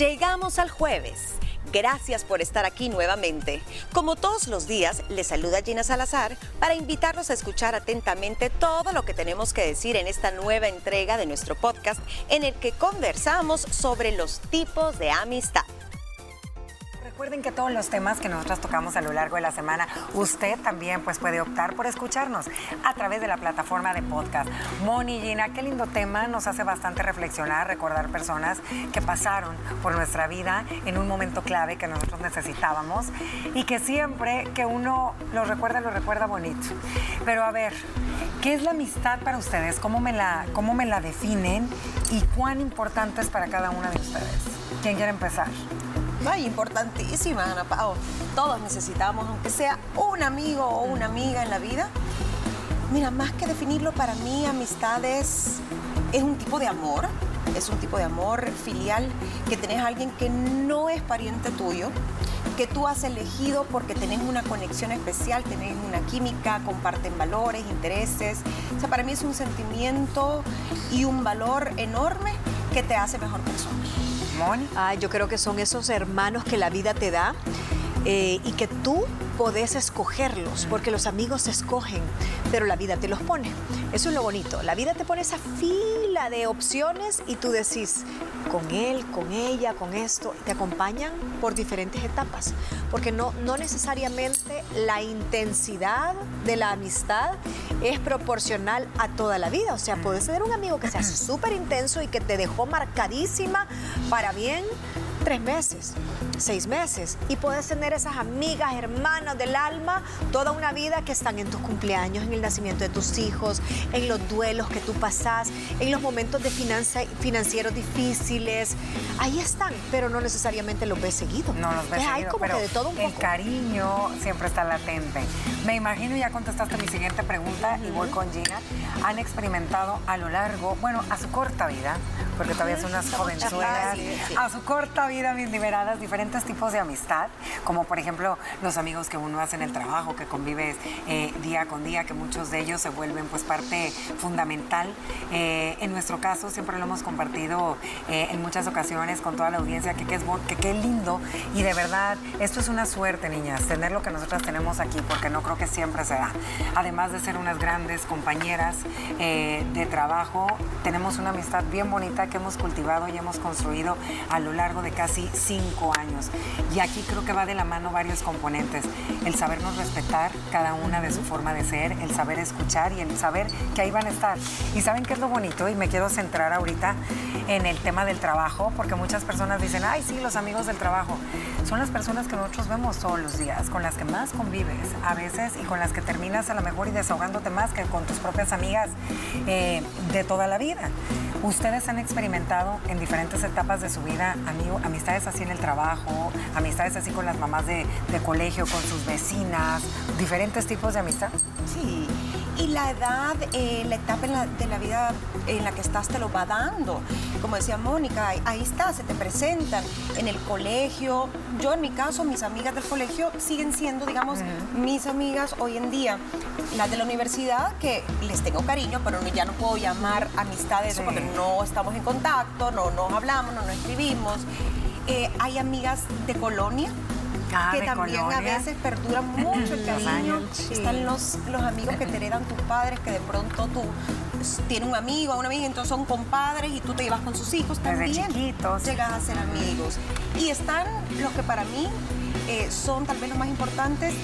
Llegamos al jueves. Gracias por estar aquí nuevamente. Como todos los días, les saluda Gina Salazar para invitarlos a escuchar atentamente todo lo que tenemos que decir en esta nueva entrega de nuestro podcast en el que conversamos sobre los tipos de amistad. Recuerden que todos los temas que nosotros tocamos a lo largo de la semana, usted también pues puede optar por escucharnos a través de la plataforma de podcast. Moni Gina, qué lindo tema, nos hace bastante reflexionar, recordar personas que pasaron por nuestra vida en un momento clave que nosotros necesitábamos y que siempre que uno lo recuerda, lo recuerda bonito. Pero a ver, ¿qué es la amistad para ustedes? ¿Cómo me la, cómo me la definen? ¿Y cuán importante es para cada una de ustedes? ¿Quién quiere empezar? Ay, importantísima, Ana Pao. Todos necesitamos, aunque sea un amigo o una amiga en la vida. Mira, más que definirlo para mí, amistad es, es un tipo de amor, es un tipo de amor filial, que tenés a alguien que no es pariente tuyo, que tú has elegido porque tenés una conexión especial, tenés una química, comparten valores, intereses. O sea, para mí es un sentimiento y un valor enorme que te hace mejor persona. Ah, yo creo que son esos hermanos que la vida te da eh, y que tú podés escogerlos, porque los amigos se escogen, pero la vida te los pone. Eso es lo bonito. La vida te pone esa fila de opciones y tú decís, con él, con ella, con esto, te acompañan por diferentes etapas, porque no, no necesariamente la intensidad de la amistad es proporcional a toda la vida. O sea, puedes tener un amigo que sea súper intenso y que te dejó marcadísima para bien tres meses, seis meses. Y puedes tener esas amigas, hermanas del alma, toda una vida que están en tus cumpleaños, en el nacimiento de tus hijos, en los duelos que tú pasás, en los momentos de financieros difíciles. Ahí están, pero no necesariamente los ves seguido. No los ves seguido, pero de todo un poco. el cariño siempre está latente. Me imagino, ya contestaste mi siguiente pregunta y voy con Gina. Han experimentado a lo largo, bueno, a su corta vida, porque todavía son unas jovenzuelas, a su corta vida, mis liberadas, diferentes tipos de amistad, como por ejemplo los amigos que uno hace en el trabajo, que convives eh, día con día, que muchos de ellos se vuelven pues parte fundamental. Eh, en nuestro caso siempre lo hemos compartido eh, en muchas ocasiones con toda la audiencia, que qué que, que lindo y de verdad esto es una suerte, niñas, tener lo que nosotras tenemos aquí, porque no creo que siempre se da. Además de ser unas grandes compañeras de trabajo, tenemos una amistad bien bonita que hemos cultivado y hemos construido a lo largo de casi cinco años. Y aquí creo que va de la mano varios componentes. El sabernos respetar cada una de su forma de ser, el saber escuchar y el saber que ahí van a estar. Y saben qué es lo bonito, y me quiero centrar ahorita en el tema del trabajo, porque muchas personas dicen, ay, sí, los amigos del trabajo. Son las personas que nosotros vemos todos los días, con las que más convives a veces y con las que terminas a lo mejor y desahogándote más que con tus propias amigas eh, de toda la vida. Ustedes han experimentado en diferentes etapas de su vida amigo, amistades así en el trabajo, amistades así con las mamás de, colegio, con sus vecinas, diferentes tipos de amistad. Sí, y la edad, eh, la etapa de la vida en la que estás te lo va dando. Como decía Mónica, ahí, está, se te presentan en el colegio. Yo en mi caso, mis amigas del colegio siguen siendo, digamos, mis amigas hoy en día. Las de la universidad, que les tengo cariño, pero ya no puedo llamar amistades porque no estamos en contacto, no nos hablamos, no nos escribimos. Eh, hay amigas de colonia, ah, que también a veces perduran mucho el cariño. Están los, los amigos que te heredan tus padres, que de pronto tú tienes un amigo, una amiga, entonces son compadres y tú te llevas con sus hijos también. Desde chiquitos. Llegas a ser amigos. Y están los que para mí eh, son tal vez los más importantes,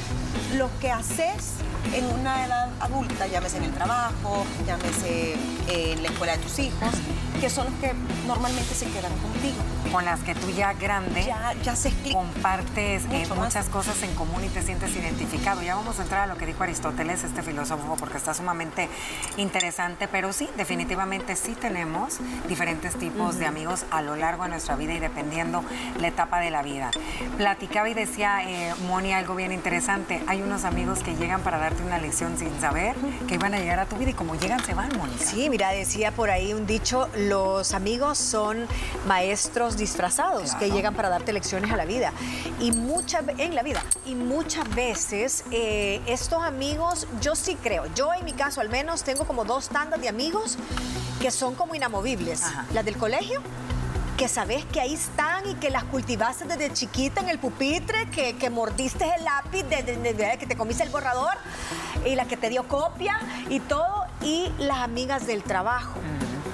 los que haces en una edad adulta, llámese en el trabajo, llámese en la escuela de tus hijos, que son los que normalmente se quedan contigo. Con las que tú ya grande ya, ya se compartes eh, muchas cosas en común y te sientes identificado. Ya vamos a entrar a lo que dijo Aristóteles, este filósofo, porque está sumamente interesante, pero sí, definitivamente sí tenemos diferentes tipos de amigos a lo largo de nuestra vida y dependiendo la etapa de la vida. Platicaba y decía eh, Moni algo bien interesante. Hay unos amigos que llegan para darte una lección sin saber que iban a llegar a tu vida y como llegan se van, Moni. Sí, mira, decía por ahí un dicho, los amigos son maestros disfrazados que llegan para darte lecciones a la vida. Y muchas en la vida. Y muchas veces eh, estos amigos, yo sí creo, yo en mi caso al menos tengo como dos tandas de amigos que son como inamovibles. Las del colegio que sabes que ahí están y que las cultivaste desde chiquita en el pupitre, que, que mordiste el lápiz, de, que te comiste el borrador y la que te dio copia y todo, y las amigas del trabajo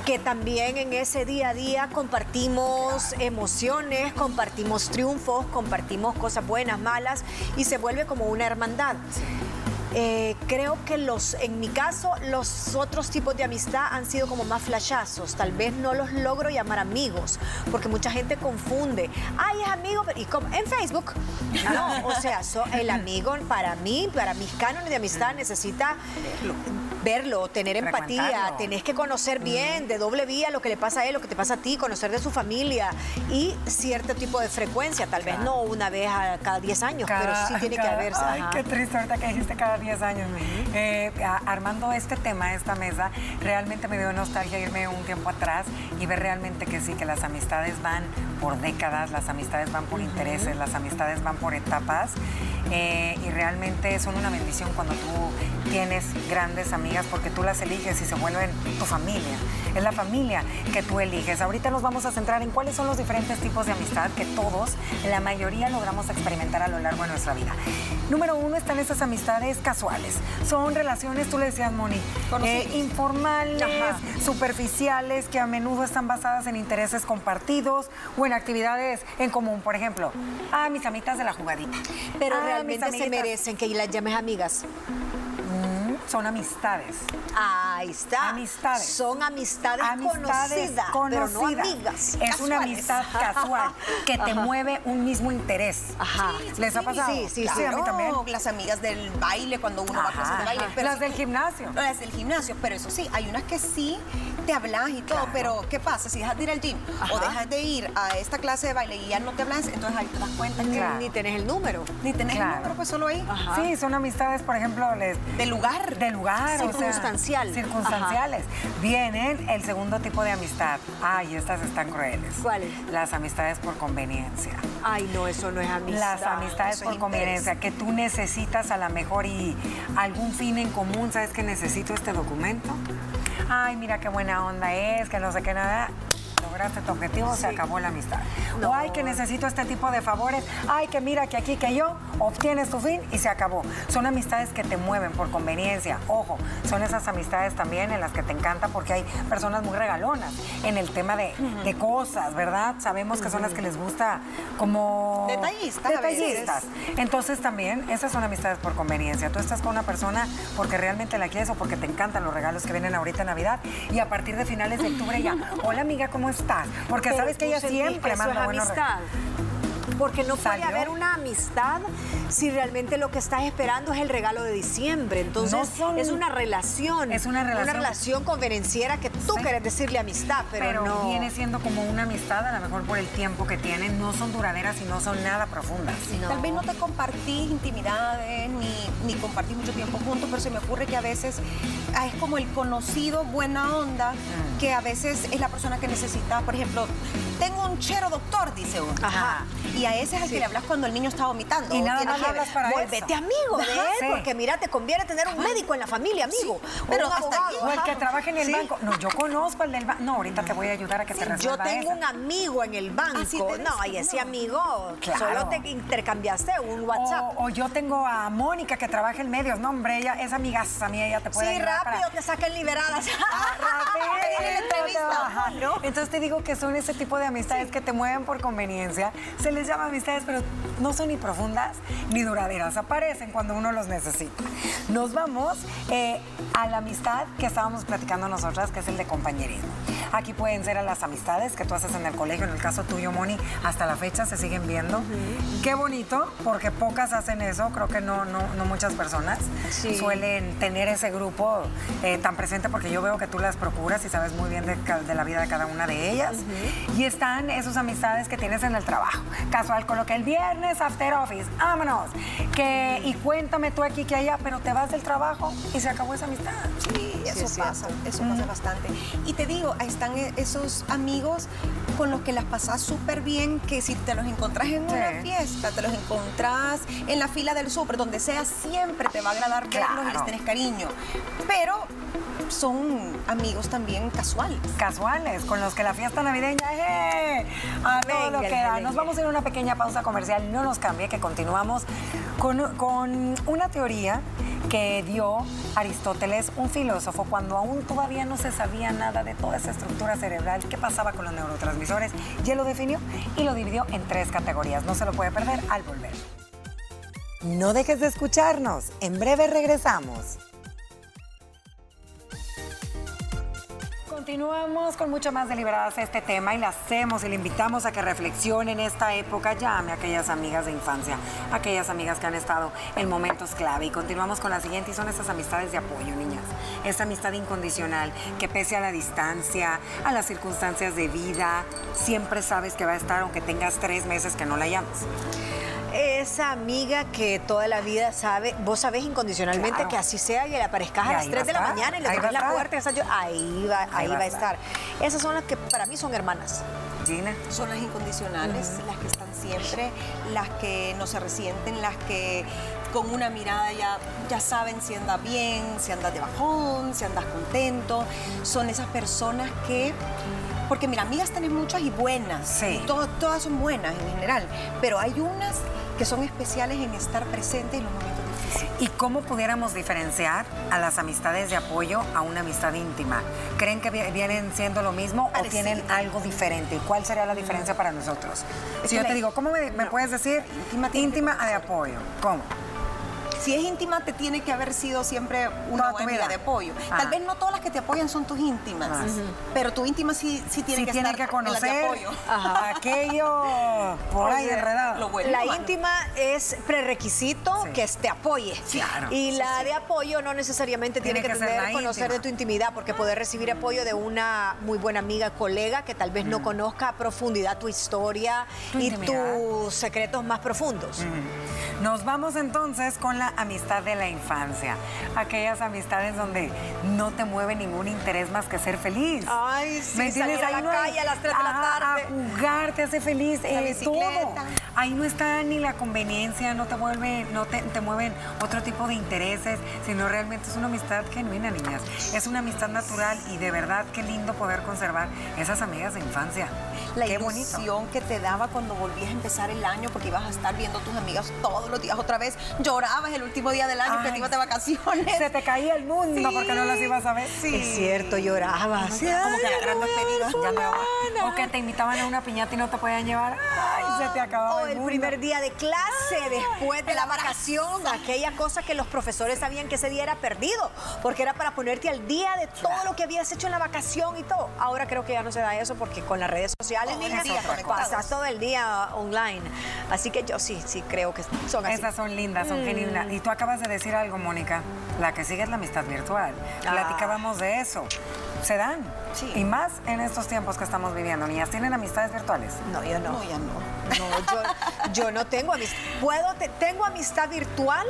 que también en ese día a día compartimos emociones, compartimos triunfos, compartimos cosas buenas, malas y se vuelve como una hermandad. Eh, creo que los, en mi caso, los otros tipos de amistad han sido como más flashazos. Tal vez no los logro llamar amigos, porque mucha gente confunde. Ay, es amigo, y como, en Facebook. No, o sea, el amigo para mí, para mis cánones de amistad necesita verlo, tener empatía, tenés que conocer bien de doble vía lo que le pasa a él, lo que te pasa a ti, conocer de su familia y cierto tipo de frecuencia, tal vez no una vez a cada 10 años, pero sí tiene que haber. Ay, qué triste ahorita que dijiste cada 10 años. Eh, armando este tema, esta mesa, realmente me dio nostalgia irme un tiempo atrás y ver realmente que sí, que las amistades van por décadas, las amistades van por intereses, las amistades van por etapas eh, y realmente son una bendición cuando tú tienes grandes amigas porque tú las eliges y se vuelven tu familia. Es la familia que tú eliges. Ahorita nos vamos a centrar en cuáles son los diferentes tipos de amistad que todos, la mayoría, logramos experimentar a lo largo de nuestra vida. Número uno están esas amistades casuales. Son relaciones, tú le decías, Moni, eh, informales, superficiales, que a menudo están basadas en intereses compartidos o en actividades en común. Por ejemplo, a mis amitas de la jugadita. Pero realmente se merecen que las llames amigas son amistades. Ahí está. Amistades. Son amistades, conocidas, pero no amigas. Es una amistad casual que te mueve un mismo interés. Ajá. ¿Les ha pasado? Sí, sí, sí. A mí también. Las amigas del baile, cuando uno va a clases de baile. las del gimnasio. Las del gimnasio, pero eso sí, hay unas que sí te hablas y todo, pero ¿qué pasa? Si dejas de ir al gym o dejas de ir a esta clase de baile y ya no te hablas, entonces ahí te das cuenta que ni tenés el número. Ni tenés el número, pues solo ahí. Sí, son amistades, por ejemplo, les... de lugar. De lugar. Circunstancial. circunstanciales. Vienen el segundo tipo de amistad. Ay, estas están crueles. ¿Cuáles? Las amistades por conveniencia. Ay, no, eso no es amistad. Las amistades por conveniencia, que tú necesitas a la mejor y algún fin en común. ¿Sabes que necesito este documento? Ay, mira qué buena onda es, que no sé qué nada lograste tu objetivo, se acabó la amistad. O ay, que necesito este tipo de favores, ay, que mira que aquí que yo obtienes tu fin y se acabó. Son amistades que te mueven por conveniencia. Ojo, son esas amistades también en las que te encanta porque hay personas muy regalonas en el tema de, cosas, ¿verdad? Sabemos que son las que les gusta como... Detallistas. Detallistas. Entonces también, esas son amistades por conveniencia. Tú estás con una persona porque realmente la quieres o porque te encantan los regalos que vienen ahorita en Navidad y a partir de finales de octubre ya, hola amiga, ¿cómo estás? Porque sabes que ella siempre manda buenos regalos. Porque no puede haber una amistad si realmente lo que estás esperando es el regalo de diciembre. Entonces, es una relación. Es una relación. Una relación convenenciera que tú quieres decirle amistad, pero, no. viene siendo como una amistad, a lo mejor por el tiempo que tienen. No son duraderas y no son nada profundas. Tal vez no te compartís intimidades ni, ni compartís mucho tiempo juntos, pero se me ocurre que a veces ah, es como el conocido buena onda, mm. que a veces es la persona que necesita, por ejemplo, tengo un chero doctor, dice uno. Ajá. Y a ese es el que le hablas cuando el niño está vomitando. Y nada más hablas para Vuélvete amigo de él, porque mira, te conviene tener un médico en la familia, amigo. pero hasta O el que trabaja en el banco. No, yo conozco al del banco. No, ahorita te voy a ayudar a que te resuelva Yo tengo un amigo en el banco. Ah, no, y ese amigo solo te intercambiaste un WhatsApp. O, yo tengo a Mónica que trabaja en medios. No, hombre, ella es amigaza mía, ella te puede sí, ayudar. Sí, rápido te saquen liberadas. Ah, rápido. Entonces te digo que son ese tipo de amistades que te mueven por conveniencia. Se les llama amistades, pero no son ni profundas ni duraderas. Aparecen cuando uno los necesita. Nos vamos eh, a la amistad que estábamos platicando nosotras, que es el de compañerismo. Aquí pueden ser a las amistades que tú haces en el colegio, en el caso tuyo, Moni, hasta la fecha se siguen viendo. Qué bonito, porque pocas hacen eso, creo que no, no, no muchas personas suelen tener ese grupo eh, tan presente, porque yo veo que tú las procuras y sabes muy bien de, la vida de cada una de ellas. Y están esas amistades que tienes en el trabajo. Casual, con lo que el viernes, after office, vámonos. Que, y cuéntame tú aquí que allá, pero te vas del trabajo y se acabó esa amistad. Sí, eso pasa, eso pasa bastante. Y te digo, ahí están e-, esos amigos con los que las pasás súper bien, que si te los encontrás en una fiesta, te los encontrás en la fila del súper, donde sea, siempre te va a agradar verlos y les tenés cariño. Pero son amigos también casuales. Casuales, con los que la fiesta navideña, ¡eh! a todo lo que da. Nos vamos a ir a una pequeña pausa comercial, no nos cambie, que continuamos con, con una teoría que dio Aristóteles, un filósofo, cuando aún todavía no se sabía nada de toda esa estructura cerebral, qué pasaba con los neurotransmisores, ya lo definió y lo dividió en tres categorías. No se lo puede perder al volver. No dejes de escucharnos, en breve regresamos. Continuamos con mucho más deliberadas este tema y la hacemos y le invitamos a que reflexionen en esta época. Llame a aquellas amigas de infancia, aquellas amigas que han estado en momentos clave. Y continuamos con la siguiente y son esas amistades de apoyo, niñas. Esa amistad incondicional que pese a la distancia, a las circunstancias de vida, siempre sabes que va a estar aunque tengas tres meses que no la llamas esa amiga que toda la vida sabe, vos sabés incondicionalmente que así sea y le aparezcas a las 3 de la mañana y le toques la puerta, y yo, ahí va, ahí, va, a estar. Esas son las que para mí son hermanas. Gina. Son las incondicionales, las que están siempre, las que no se resienten, las que con una mirada ya, ya saben si andas bien, si andas de bajón, si andas contento. Son esas personas que porque mira, amigas tenés muchas y buenas. Sí. todas son buenas en general. Pero hay unas que son especiales en estar presentes en los momentos difíciles. ¿Y cómo pudiéramos diferenciar a las amistades de apoyo a una amistad íntima? ¿Creen que vienen siendo lo mismo o tienen algo diferente? ¿Cuál sería la diferencia para nosotros? si yo te digo, ¿cómo me, puedes decir íntima, íntima de apoyo? ¿Cómo? Si es íntima, te tiene que haber sido siempre una amiga de apoyo. Tal vez no todas las que te apoyan son tus íntimas, pero tu íntima sí, sí tiene que estar que conocer apoyo. aquello por ahí enredado. La íntima es prerequisito que te apoye. Y la de apoyo no necesariamente tiene, que, tener conocer de tu intimidad, porque poder recibir apoyo de una muy buena amiga, colega, que tal vez no conozca a profundidad tu historia y tus secretos más profundos. Nos vamos entonces con la amistad de la infancia. Aquellas amistades donde no te mueve ningún interés más que ser feliz. Ay, sí, ¿Me salir a la calle a las 3 de la tarde. A jugar, te hace feliz, eh, todo. Ahí no está ni la conveniencia, no te vuelve, no te, te mueven otro tipo de intereses, sino realmente es una amistad genuina, niñas. Es una amistad natural y de verdad qué lindo poder conservar esas amigas de infancia. La ilusión que te daba cuando volvías a empezar el año porque ibas a estar viendo a tus amigas todos los días otra vez. Llorabas el último día del año que te ibas de vacaciones. Se te caía el mundo porque no las ibas a ver. Sí. Es cierto, llorabas. como que la gran despedida. O que te invitaban a una piñata y no te podían llevar. Ay, se te acababa o el, primer día de clase después de la vacación. Aquella cosa que los profesores sabían que ese día era perdido porque era para ponerte al día de todo lo que habías hecho en la vacación y todo. Ahora creo que ya no se da eso porque con las redes sociales, niñas, pasas todo el día online. Así que yo sí, sí creo que son así. Esas son lindas, son mm. Y tú acabas de decir algo, Mónica. La que sigue es la amistad virtual. Ah. Platicábamos de eso. Se dan. Sí. Y más en estos tiempos que estamos viviendo. Niñas, ¿tienen amistades virtuales? No, yo no. No, ya no. No, yo, no tengo amistad. Puedo, tengo amistad virtual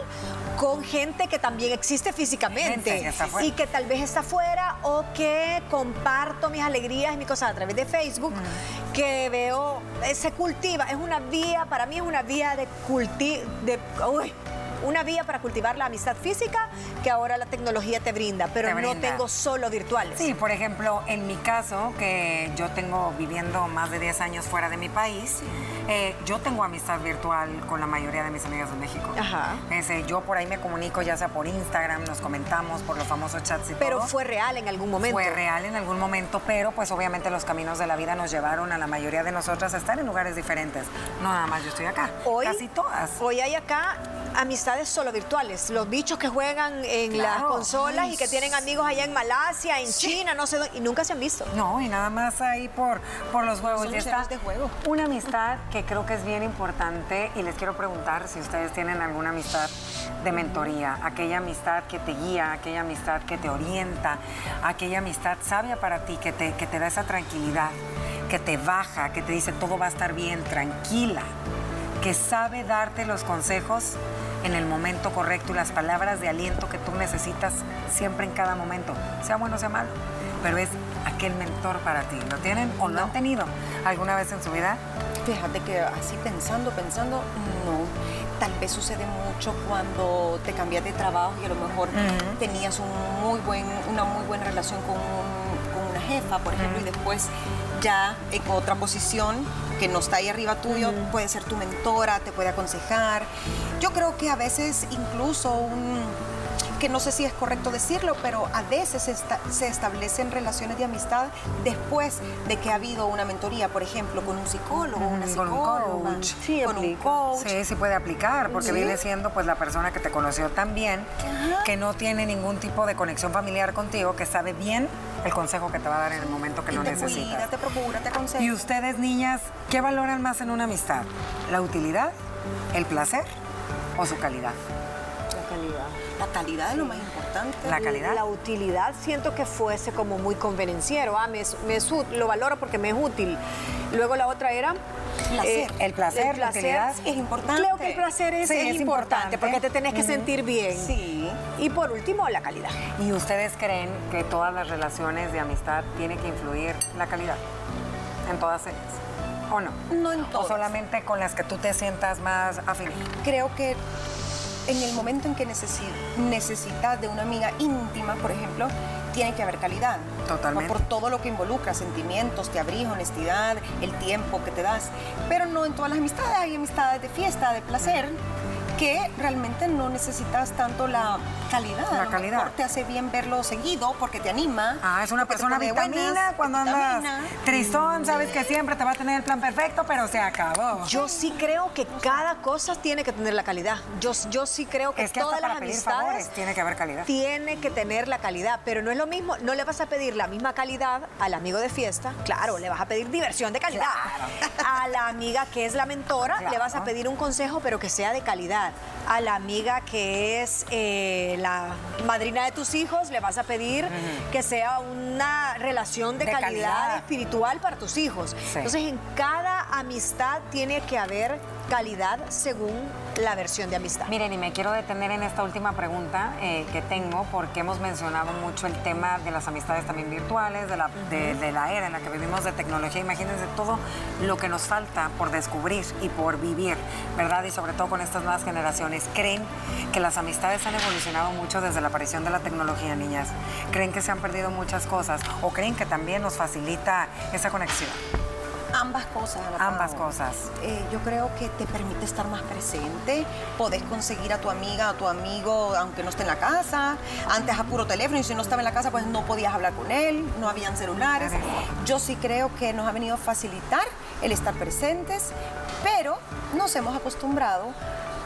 con gente que también existe físicamente y que tal vez está fuera o que comparto mis alegrías y mis cosas a través de Facebook, que veo, eh, se cultiva, es una vía, para mí es una vía de cultivo, de, uy, una vía para cultivar la amistad física que ahora la tecnología te brinda, pero no tengo solo virtuales. Sí, por ejemplo, en mi caso, que yo tengo viviendo más de 10 años fuera de mi país, eh, yo tengo amistad virtual con la mayoría de mis amigas de México. Ajá. yo por ahí me comunico, ya sea por Instagram, nos comentamos por los famosos chats y pero todo. Pero fue real en algún momento. Fue real en algún momento, pero pues obviamente los caminos de la vida nos llevaron a la mayoría de nosotras a estar en lugares diferentes. No nada más yo estoy acá. Hoy, casi todas. Hoy hay acá amistades solo virtuales. Los bichos que juegan en las consolas y que tienen amigos allá en Malasia, en China, no sé dónde, y nunca se han visto. No, y nada más ahí por, por los juegos. Son está de juego. Una amistad que creo que es bien importante y les quiero preguntar si ustedes tienen alguna amistad de mentoría, aquella amistad que te guía, aquella amistad que te orienta, aquella amistad sabia para ti, que te, que te da esa tranquilidad, que te baja, que te dice todo va a estar bien, tranquila que sabe darte los consejos en el momento correcto y las palabras de aliento que tú necesitas siempre en cada momento, sea bueno o sea malo, pero es aquel mentor para ti. ¿Lo tienen o lo han tenido alguna vez en su vida? Fíjate que así pensando, pensando, no. Tal vez sucede mucho cuando te cambias de trabajo y a lo mejor tenías un muy buen, una muy buena relación con, una jefa, por ejemplo, y después ya en otra posición que no está ahí arriba tuyo, puede ser tu mentora, te puede aconsejar. Yo creo que a veces incluso un que no sé si es correcto decirlo, pero a veces se, establecen relaciones de amistad después de que ha habido una mentoría, por ejemplo, con un psicólogo, una psicóloga, con un coach. Sí, con un coach. Sí, sí puede aplicar, porque viene siendo pues la persona que te conoció tan bien, que no tiene ningún tipo de conexión familiar contigo, que sabe bien el consejo que te va a dar en el momento que lo te necesitas. Cuida, te procura, te aconseja. Y ustedes, niñas, ¿qué valoran más en una amistad? ¿La utilidad, el placer o su calidad? La calidad. Es lo más importante. La calidad. La utilidad siento que fuese como muy convenenciero. Ah, me, lo valoro porque me es útil. Luego la otra era eh, el placer, el placer es importante. Creo que el placer es, importante, porque te tenés que sentir bien. Sí. Y por último, la calidad. ¿Y ustedes creen que todas las relaciones de amistad tiene que influir la calidad? En todas ellas. ¿O no? No en todas. ¿O solamente con las que tú te sientas más afín? Creo que en el momento en que necesitas de una amiga íntima, por ejemplo, tiene que haber calidad. Totalmente. Por todo lo que involucra, sentimientos, te abrigo, honestidad, el tiempo que te das. Pero no en todas las amistades, hay amistades de fiesta, de placer, que realmente no necesitas tanto la calidad. La calidad. te hace bien verlo seguido porque te anima. Ah, es una persona vitamina cuando andas tristón, sabes que siempre te va a tener el plan perfecto, pero se acabó. Yo sí creo que cada cosa tiene que tener la calidad. Yo, yo sí creo que, es que todas las amistades tiene que haber calidad. Tiene que tener la calidad, pero no es lo mismo, no le vas a pedir la misma calidad al amigo de fiesta, claro, le vas a pedir diversión de calidad. A la amiga que es la mentora, le vas a pedir un consejo, pero que sea de calidad a la amiga que es eh, la madrina de tus hijos, le vas a pedir que sea una relación de, calidad, espiritual para tus hijos. Entonces, en cada amistad tiene que haber calidad según la versión de amistad. Miren, y me quiero detener en esta última pregunta eh, que tengo, porque hemos mencionado mucho el tema de las amistades también virtuales, de la, de, la era en la que vivimos de tecnología. Imagínense todo lo que nos falta por descubrir y por vivir, ¿verdad? Y sobre todo con estas nuevas generaciones. ¿Creen que las amistades han evolucionado mucho desde la aparición de la tecnología, niñas? ¿Creen que se han perdido muchas cosas? ¿O creen que también nos facilita esa conexión? Ambas cosas. Ambas cosas. Eh, yo creo que te permite estar más presente, podés conseguir a tu amiga, a tu amigo, aunque no esté en la casa. Antes a puro teléfono y si no estaba en la casa, pues no podías hablar con él, no habían celulares. Yo sí creo que nos ha venido a facilitar el estar presentes, pero nos hemos acostumbrado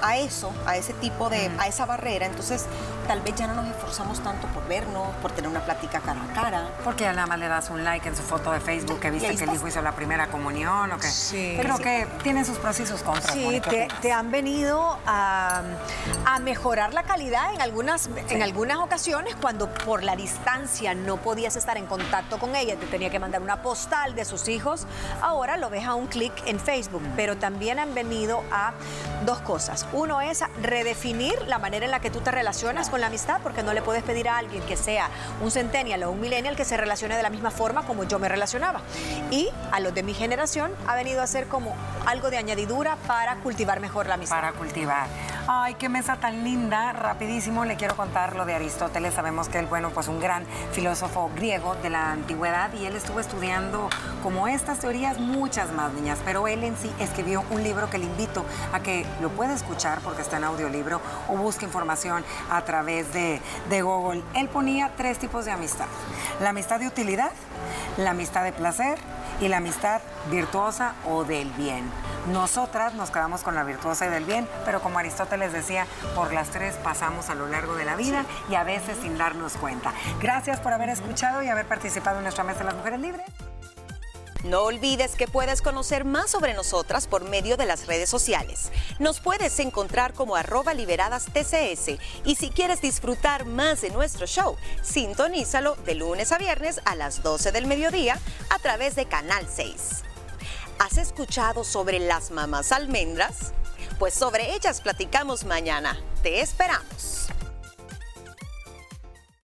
a eso, a ese tipo de, a esa barrera, entonces tal vez ya no nos esforzamos tanto por vernos, por tener una plática cara a cara. Porque ya nada más le das un like en su foto de Facebook que viste que el hijo hizo la primera comunión o que... Sí. Creo que tiene sus pros y sus contras. Sí, te, han venido a, mejorar la calidad en algunas, en algunas ocasiones cuando por la distancia no podías estar en contacto con ella, te tenía que mandar una postal de sus hijos, ahora lo ves a un clic en Facebook, pero también han venido a dos cosas. Uno es redefinir la manera en la que tú te relacionas con la amistad, porque no le puedes pedir a alguien que sea un centennial o un millennial que se relacione de la misma forma como yo me relacionaba. Y a los de mi generación ha venido a ser como algo de añadidura para cultivar mejor la amistad. Para cultivar. Ay, qué mesa tan linda. Rapidísimo le quiero contar lo de Aristóteles. Sabemos que él, bueno, pues un gran filósofo griego de la antigüedad y él estuvo estudiando como estas teorías muchas más niñas, pero él en sí escribió un libro que le invito a que lo pueda escuchar porque está en audiolibro o busque información a través de, de Google. Él ponía tres tipos de amistad. La amistad de utilidad, la amistad de placer y la amistad virtuosa o del bien. Nosotras nos quedamos con la virtuosa y del bien, pero como Aristóteles decía, por las tres pasamos a lo largo de la vida y a veces sin darnos cuenta. Gracias por haber escuchado y haber participado en nuestra mesa de las mujeres libres. No olvides que puedes conocer más sobre nosotras por medio de las redes sociales. Nos puedes encontrar como arroba liberadas TCS y si quieres disfrutar más de nuestro show, sintonízalo de lunes a viernes a las 12 del mediodía a través de Canal 6. ¿Has escuchado sobre las mamás almendras? Pues sobre ellas platicamos mañana. Te esperamos.